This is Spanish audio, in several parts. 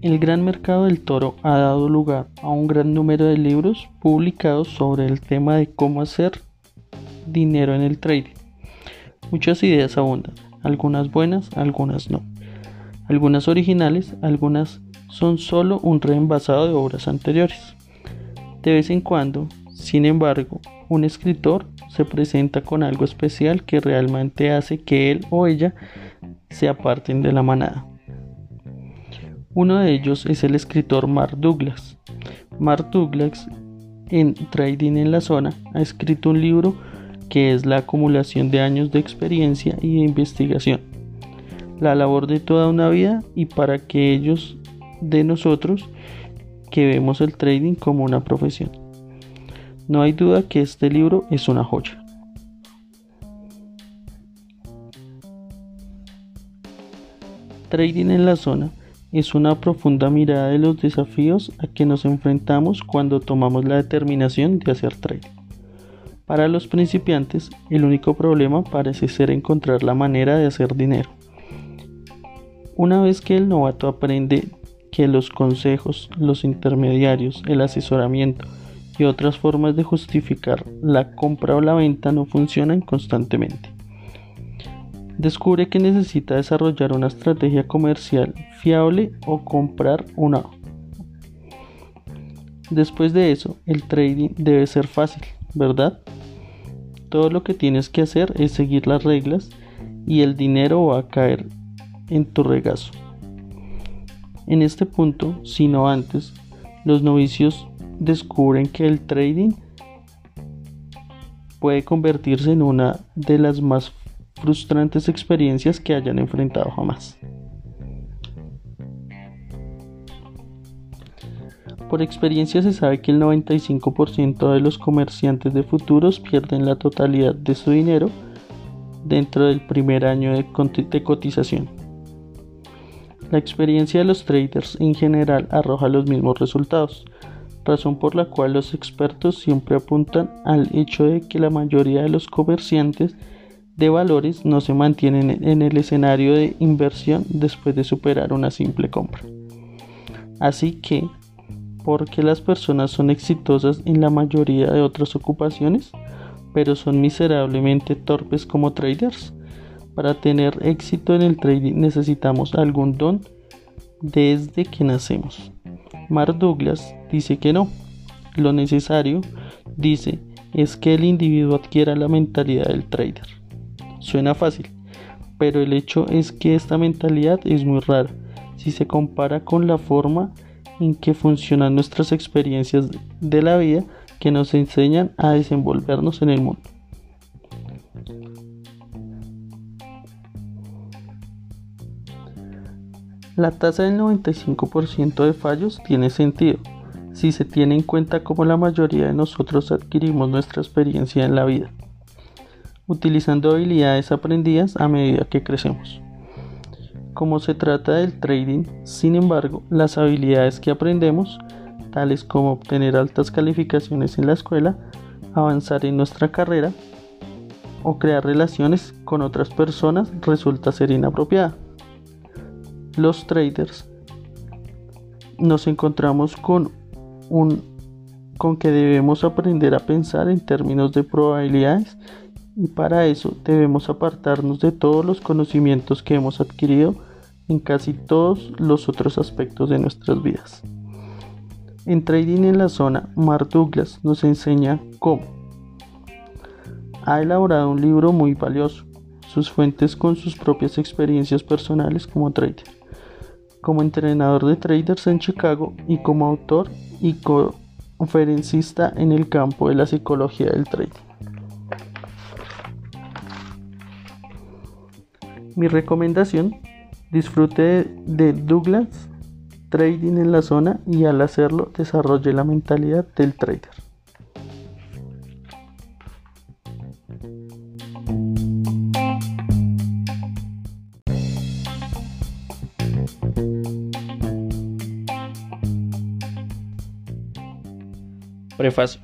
El gran mercado del toro ha dado lugar a un gran número de libros publicados sobre el tema de cómo hacer dinero en el trading. Muchas ideas abundan, algunas buenas, algunas no. Algunas originales, algunas son solo un reenvasado de obras anteriores. De vez en cuando, sin embargo, un escritor se presenta con algo especial que realmente hace que él o ella se aparten de la manada. Uno de ellos es el escritor Mark Douglas. Mark Douglas, en Trading en la Zona, ha escrito un libro que es la acumulación de años de experiencia y de investigación, la labor de toda una vida y para que ellos de nosotros que vemos el trading como una profesión. No hay duda que este libro es una joya. Trading en la zona es una profunda mirada de los desafíos a que nos enfrentamos cuando tomamos la determinación de hacer trading. Para los principiantes, el único problema parece ser encontrar la manera de hacer dinero. Una vez que el novato aprende que los consejos, los intermediarios, el asesoramiento y otras formas de justificar la compra o la venta no funcionan constantemente descubre que necesita desarrollar una estrategia comercial fiable o comprar una. Después de eso, el trading debe ser fácil, ¿verdad? Todo lo que tienes que hacer es seguir las reglas y el dinero va a caer en tu regazo. En este punto, si no antes, los novicios descubren que el trading puede convertirse en una de las más frustrantes experiencias que hayan enfrentado jamás. Por experiencia se sabe que el 95% de los comerciantes de futuros pierden la totalidad de su dinero dentro del primer año de, cotización. La experiencia de los traders en general arroja los mismos resultados, razón por la cual los expertos siempre apuntan al hecho de que la mayoría de los comerciantes de valores no se mantienen en el escenario de inversión después de superar una simple compra. Así que, ¿por qué las personas son exitosas en la mayoría de otras ocupaciones, pero son miserablemente torpes como traders? Para tener éxito en el trading necesitamos algún don desde que nacemos. Mark Douglas dice que no. Lo necesario, dice, es que el individuo adquiera la mentalidad del trader. Suena fácil, pero el hecho es que esta mentalidad es muy rara si se compara con la forma en que funcionan nuestras experiencias de la vida que nos enseñan a desenvolvernos en el mundo. La tasa del 95% de fallos tiene sentido si se tiene en cuenta cómo la mayoría de nosotros adquirimos nuestra experiencia en la vida utilizando habilidades aprendidas a medida que crecemos. Como se trata del trading, sin embargo, las habilidades que aprendemos, tales como obtener altas calificaciones en la escuela, avanzar en nuestra carrera o crear relaciones con otras personas, resulta ser inapropiada. Los traders nos encontramos con un con que debemos aprender a pensar en términos de probabilidades y para eso debemos apartarnos de todos los conocimientos que hemos adquirido en casi todos los otros aspectos de nuestras vidas. En Trading en la Zona, Mark Douglas nos enseña cómo. Ha elaborado un libro muy valioso, sus fuentes con sus propias experiencias personales como trader, como entrenador de traders en Chicago y como autor y conferencista en el campo de la psicología del trading. Mi recomendación, disfrute de Douglas Trading en la zona y al hacerlo desarrolle la mentalidad del trader. Prefacio.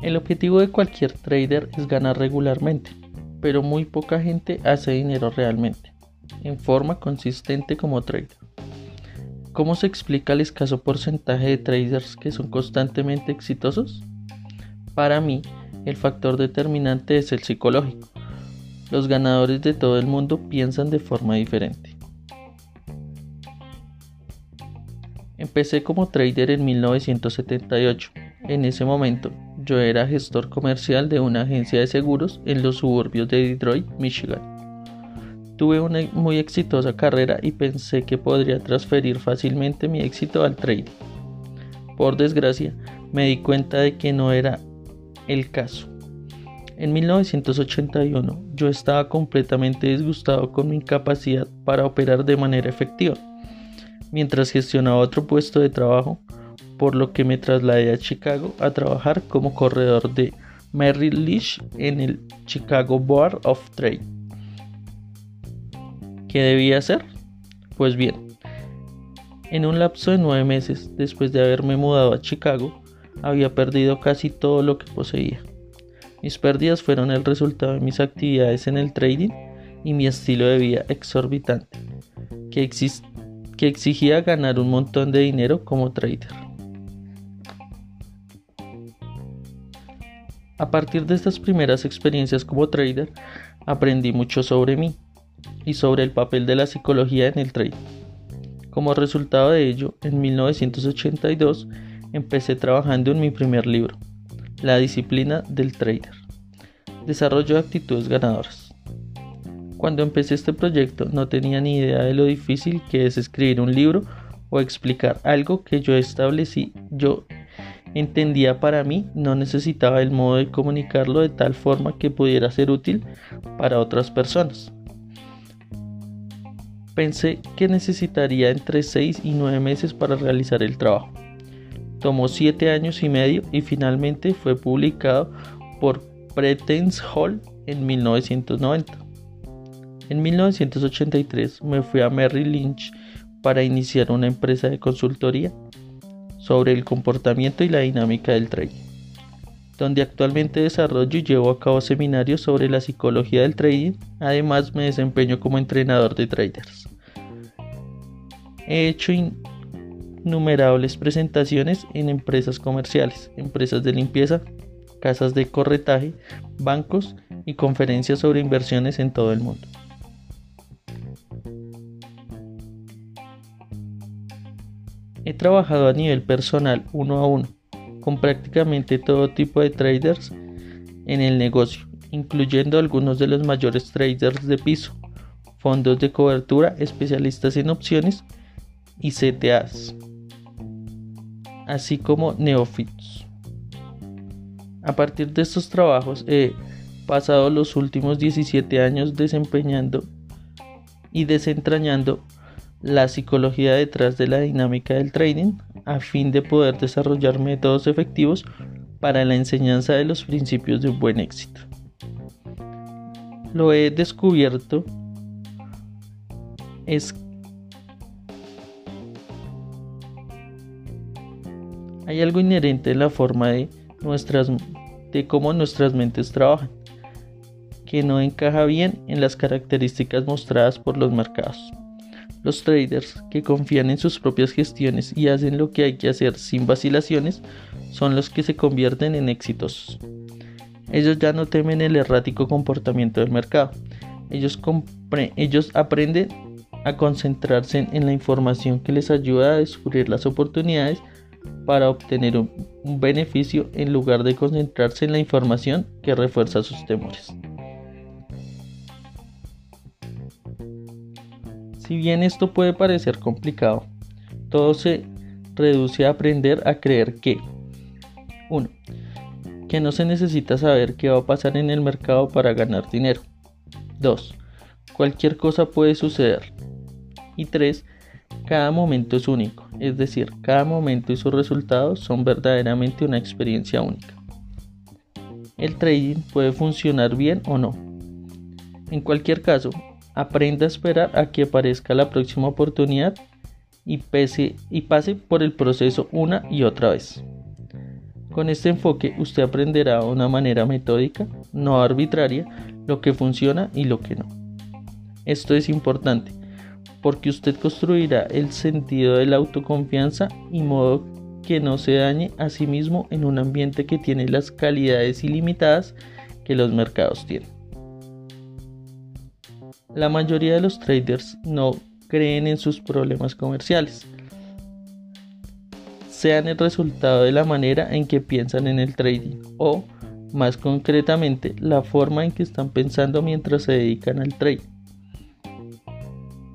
El objetivo de cualquier trader es ganar regularmente, pero muy poca gente hace dinero realmente, en forma consistente como trader. ¿Cómo se explica el escaso porcentaje de traders que son constantemente exitosos? Para mí, el factor determinante es el psicológico. Los ganadores de todo el mundo piensan de forma diferente. Empecé como trader en 1978. En ese momento, yo era gestor comercial de una agencia de seguros en los suburbios de Detroit, Michigan. Tuve una muy exitosa carrera y pensé que podría transferir fácilmente mi éxito al trading. Por desgracia, me di cuenta de que no era el caso. En 1981 yo estaba completamente disgustado con mi incapacidad para operar de manera efectiva mientras gestionaba otro puesto de trabajo, por lo que me trasladé a Chicago a trabajar como corredor de Merrill Lynch en el Chicago Board of Trade. ¿Qué debía hacer? Pues bien, en un lapso de nueve meses después de haberme mudado a Chicago, había perdido casi todo lo que poseía. Mis pérdidas fueron el resultado de mis actividades en el trading y mi estilo de vida exorbitante, que, exigía ganar un montón de dinero como trader. A partir de estas primeras experiencias como trader, aprendí mucho sobre mí y sobre el papel de la psicología en el trading. Como resultado de ello, en 1982 empecé trabajando en mi primer libro, La disciplina del trader, desarrollo de actitudes ganadoras. Cuando empecé este proyecto no tenía ni idea de lo difícil que es escribir un libro o explicar algo que yo establecí, yo entendía para mí, no necesitaba el modo de comunicarlo de tal forma que pudiera ser útil para otras personas. Pensé que necesitaría entre 6 y 9 meses para realizar el trabajo. Tomó 7 años y medio y finalmente fue publicado por Pretense Hall en 1990. En 1983 me fui a Merrill Lynch para iniciar una empresa de consultoría sobre el comportamiento y la dinámica del trading, donde actualmente desarrollo y llevo a cabo seminarios sobre la psicología del trading, además me desempeño como entrenador de traders. He hecho innumerables presentaciones en empresas comerciales, empresas de limpieza, casas de corretaje, bancos y conferencias sobre inversiones en todo el mundo. He trabajado a nivel personal uno a uno con prácticamente todo tipo de traders en el negocio, incluyendo algunos de los mayores traders de piso, fondos de cobertura, especialistas en opciones y CTAs, así como neófitos. A partir de estos trabajos he pasado los últimos 17 años desempeñando y desentrañando la psicología detrás de la dinámica del trading a fin de poder desarrollar métodos efectivos para la enseñanza de los principios de un buen éxito. Lo he descubierto es hay algo inherente en la forma de nuestras de cómo nuestras mentes trabajan que no encaja bien en las características mostradas por los mercados. Los traders que confían en sus propias gestiones y hacen lo que hay que hacer sin vacilaciones son los que se convierten en exitosos. Ellos ya no temen el errático comportamiento del mercado. Ellos, aprenden a concentrarse en la información que les ayuda a descubrir las oportunidades para obtener un beneficio en lugar de concentrarse en la información que refuerza sus temores. Si bien esto puede parecer complicado, todo se reduce a aprender a creer que 1. Que no se necesita saber qué va a pasar en el mercado para ganar dinero. 2. Cualquier cosa puede suceder. Y 3. Cada momento es único, es decir, cada momento y sus resultados son verdaderamente una experiencia única. El trading puede funcionar bien o no. En cualquier caso, Aprenda a esperar a que aparezca la próxima oportunidad y, y pase por el proceso una y otra vez. Con este enfoque usted aprenderá de una manera metódica, no arbitraria, lo que funciona y lo que no. Esto es importante porque usted construirá el sentido de la autoconfianza y modo que no se dañe a sí mismo en un ambiente que tiene las calidades ilimitadas que los mercados tienen. La mayoría de los traders no creen en sus problemas comerciales, sean el resultado de la manera en que piensan en el trading o, más concretamente, la forma en que están pensando mientras se dedican al trading.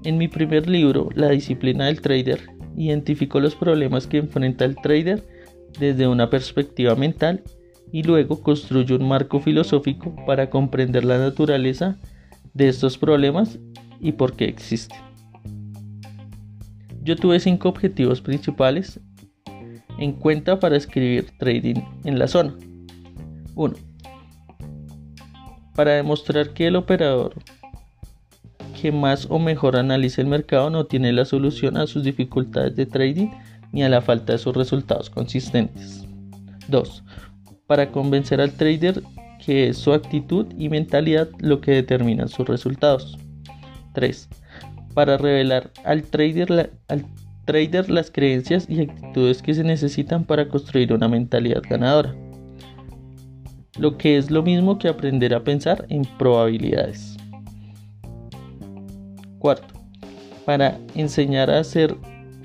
En mi primer libro, La disciplina del trader, identifico los problemas que enfrenta el trader desde una perspectiva mental y luego construyo un marco filosófico para comprender la naturaleza de estos problemas y por qué existen. Yo tuve cinco objetivos principales en cuenta para escribir trading en la zona. 1. Para demostrar que el operador que más o mejor analice el mercado no tiene la solución a sus dificultades de trading ni a la falta de sus resultados consistentes. 2. Para convencer al trader que es su actitud y mentalidad lo que determinan sus resultados. 3. Para revelar al trader, al trader las creencias y actitudes que se necesitan para construir una mentalidad ganadora. Lo que es lo mismo que aprender a pensar en probabilidades. Cuarto, para enseñar a hacer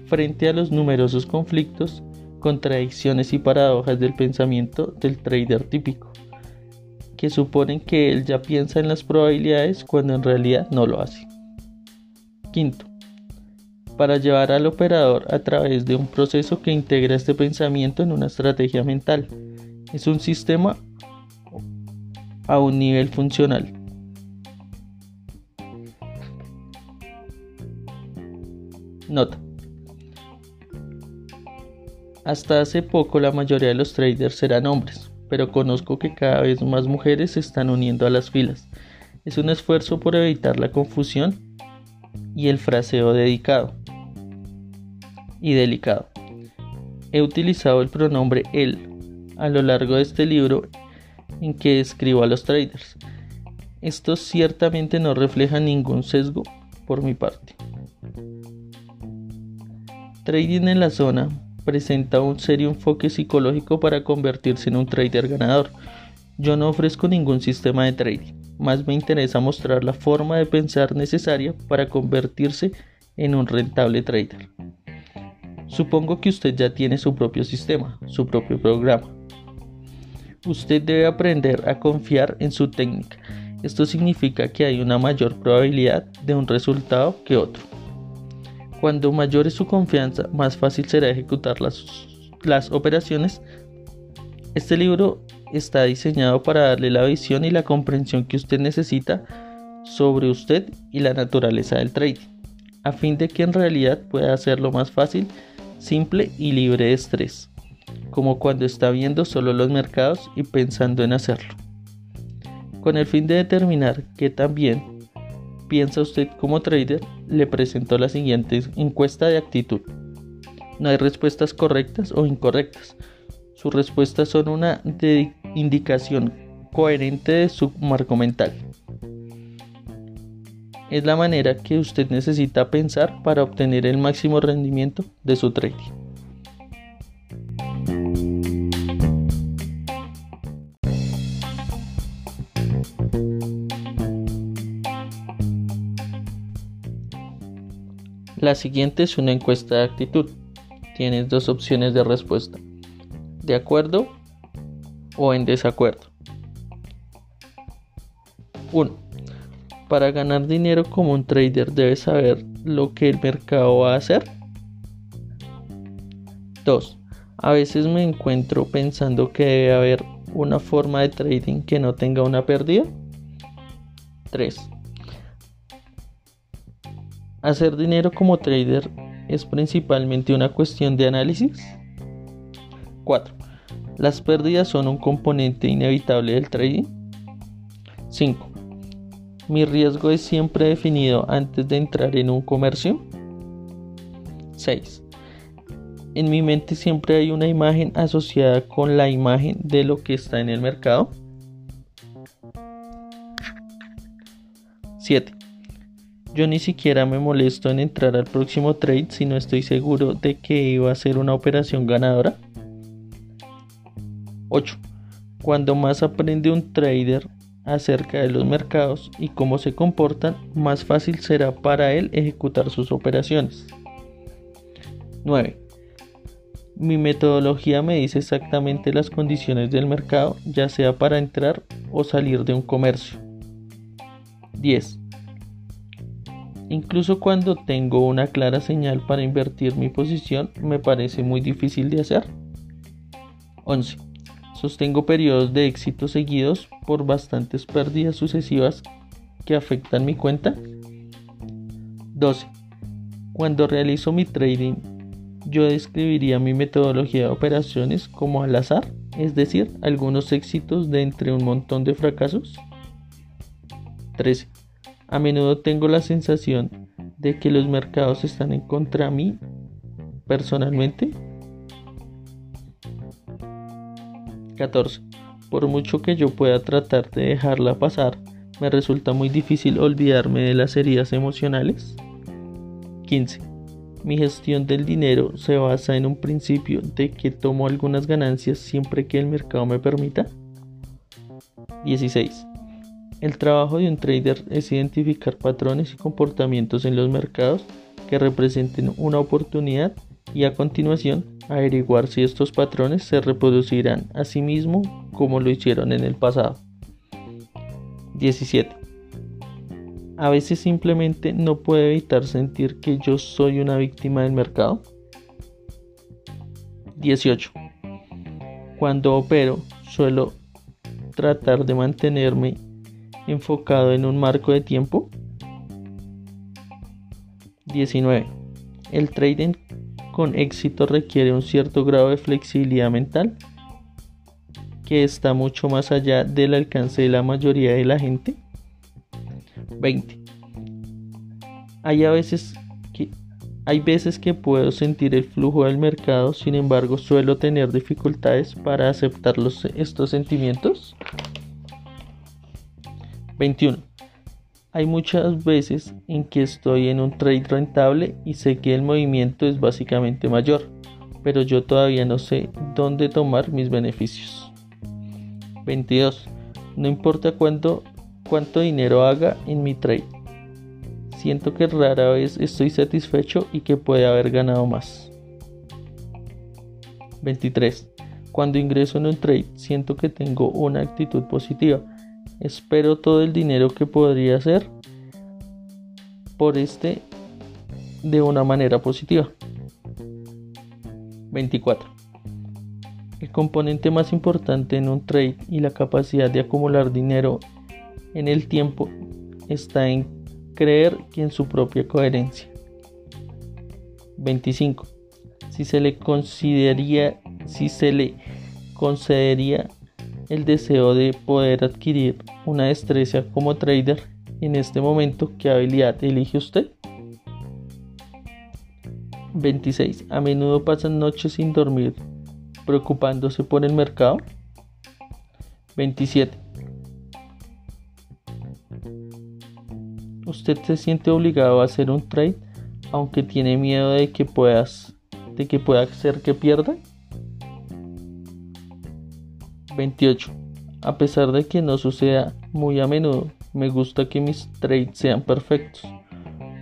frente a los numerosos conflictos, contradicciones y paradojas del pensamiento del trader típico, que suponen que él ya piensa en las probabilidades cuando en realidad no lo hace. Quinto, para llevar al operador a través de un proceso que integra este pensamiento en una estrategia mental. Es un sistema a un nivel funcional Nota. Hasta hace poco la mayoría de los traders eran hombres, pero conozco que cada vez más mujeres se están uniendo a las filas. Es un esfuerzo por evitar la confusión y el fraseo dedicado y delicado. He utilizado el pronombre él a lo largo de este libro en que escribo a los traders. Esto ciertamente no refleja ningún sesgo por mi parte. Trading en la zona presenta un serio enfoque psicológico para convertirse en un trader ganador. Yo no ofrezco ningún sistema de trading, más me interesa mostrar la forma de pensar necesaria para convertirse en un rentable trader. Supongo que usted ya tiene su propio sistema, su propio programa. Usted debe aprender a confiar en su técnica. Esto significa que hay una mayor probabilidad de un resultado que otro. Cuando mayor es su confianza, más fácil será ejecutar las, operaciones. Este libro está diseñado para darle la visión y la comprensión que usted necesita sobre usted y la naturaleza del trading, a fin de que en realidad pueda hacerlo más fácil, simple y libre de estrés, como cuando está viendo solo los mercados y pensando en hacerlo. Con el fin de determinar que también piensa usted como trader? Le presento la siguiente encuesta de actitud. No hay respuestas correctas o incorrectas. Sus respuestas son una indicación coherente de su marco mental. Es la manera que usted necesita pensar para obtener el máximo rendimiento de su trading. La siguiente es una encuesta de actitud. Tienes dos opciones de respuesta. De acuerdo o en desacuerdo. 1. Para ganar dinero como un trader debes saber lo que el mercado va a hacer. 2. A veces me encuentro pensando que debe haber una forma de trading que no tenga una pérdida. 3. Hacer dinero como trader es principalmente una cuestión de análisis. 4. Las pérdidas son un componente inevitable del trading. 5. Mi riesgo es siempre definido antes de entrar en un comercio. 6. en mi mente siempre hay una imagen asociada con la imagen de lo que está en el mercado. 7. Yo ni siquiera me molesto en entrar al próximo trade si no estoy seguro de que iba a ser una operación ganadora. 8. Cuando más aprende un trader acerca de los mercados y cómo se comportan, más fácil será para él ejecutar sus operaciones. 9. Mi metodología me dice exactamente las condiciones del mercado, ya sea para entrar o salir de un comercio. 10. Incluso cuando tengo una clara señal para invertir mi posición, me parece muy difícil de hacer. 11. Sostengo periodos de éxito seguidos por bastantes pérdidas sucesivas que afectan mi cuenta. 12. Cuando realizo mi trading, yo describiría mi metodología de operaciones como al azar, es decir, algunos éxitos de entre un montón de fracasos. 13. A menudo tengo la sensación de que los mercados están en contra de mí personalmente. 14. Por mucho que yo pueda tratar de dejarla pasar, me resulta muy difícil olvidarme de las heridas emocionales. 15. Mi gestión del dinero se basa en un principio de que tomo algunas ganancias siempre que el mercado me permita. 16. El trabajo de un trader es identificar patrones y comportamientos en los mercados que representen una oportunidad y a continuación averiguar si estos patrones se reproducirán a sí mismo como lo hicieron en el pasado. 17. A veces simplemente no puedo evitar sentir que yo soy una víctima del mercado. 18. Cuando opero suelo tratar de mantenerme enfocado en un marco de tiempo. 19. El trading con éxito requiere un cierto grado de flexibilidad mental que está mucho más allá del alcance de la mayoría de la gente. 20. Hay a veces que hay veces que puedo sentir el flujo del mercado, sin embargo suelo tener dificultades para aceptar estos sentimientos. 21. Hay muchas veces en que estoy en un trade rentable y sé que el movimiento es básicamente mayor, pero yo todavía no sé dónde tomar mis beneficios. 22. No importa cuánto, cuánto dinero haga en mi trade. Siento que rara vez estoy satisfecho y que puede haber ganado más. 23. Cuando ingreso en un trade, siento que tengo una actitud positiva Espero todo el dinero que podría hacer por este de una manera positiva. 24. El componente más importante en un trade y la capacidad de acumular dinero en el tiempo está en creer en su propia coherencia. 25. Si se le consideraría, si se le concedería el deseo de poder adquirir una destreza como trader en este momento, ¿qué habilidad elige usted? 26. A menudo pasan noches sin dormir, preocupándose por el mercado. 27. Usted se siente obligado a hacer un trade aunque tiene miedo de que puedas de que pueda ser que pierda. 28. A pesar de que no suceda muy a menudo, me gusta que mis trades sean perfectos.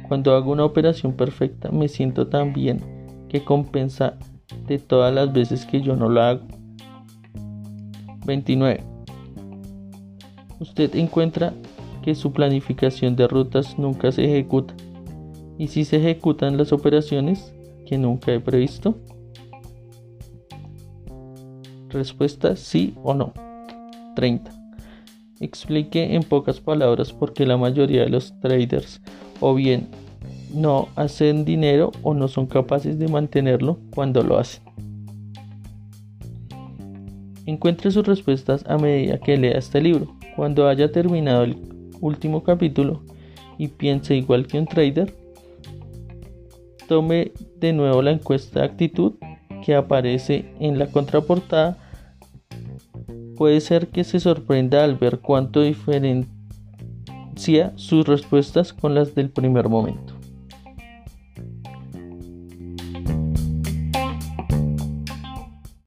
Cuando hago una operación perfecta me siento tan bien que compensa de todas las veces que yo no la hago. 29. Usted encuentra que su planificación de rutas nunca se ejecuta. ¿Y si se ejecutan las operaciones que nunca he previsto? Respuesta sí o no. 30. Explique en pocas palabras por qué la mayoría de los traders o bien no hacen dinero o no son capaces de mantenerlo cuando lo hacen. Encuentre sus respuestas a medida que lea este libro. Cuando haya terminado el último capítulo y piense igual que un trader, tome de nuevo la encuesta de actitud que aparece en la contraportada, puede ser que se sorprenda al ver cuánto diferencia sus respuestas con las del primer momento.